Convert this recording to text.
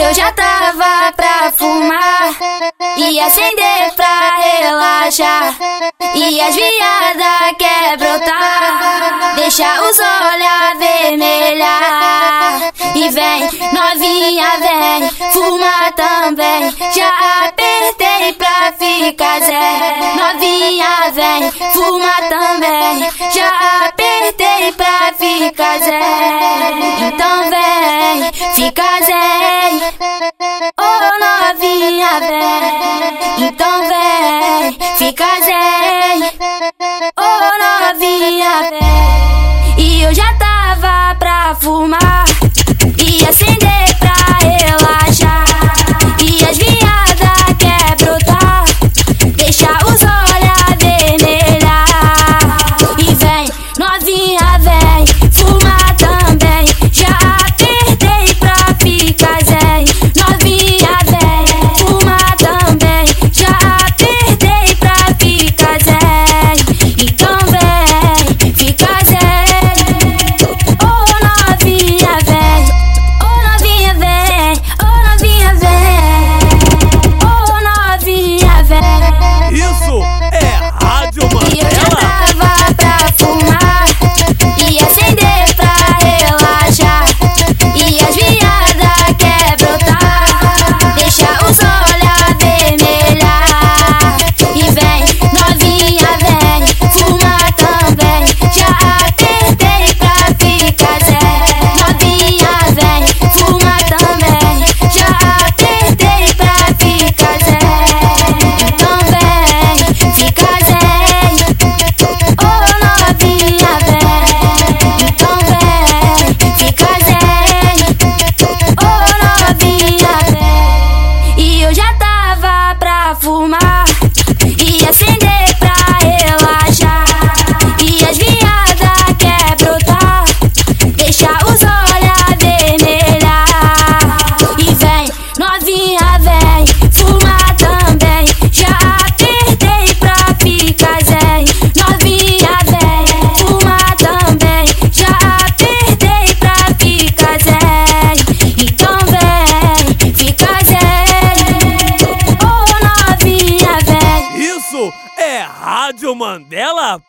eu já tava pra fumar e acender pra relaxar. E as viadas quer brotar, deixa os olhos avermelhar. E vem, novinha, vem, fuma também. Já apertei pra ficar zé. Novinha, vem, fuma também. Já apertei pra ficar zé. Então vem, fica zé. casei, ô novinha. E eu já tava pra fumar. tava pra fumar. Rádio Mandela?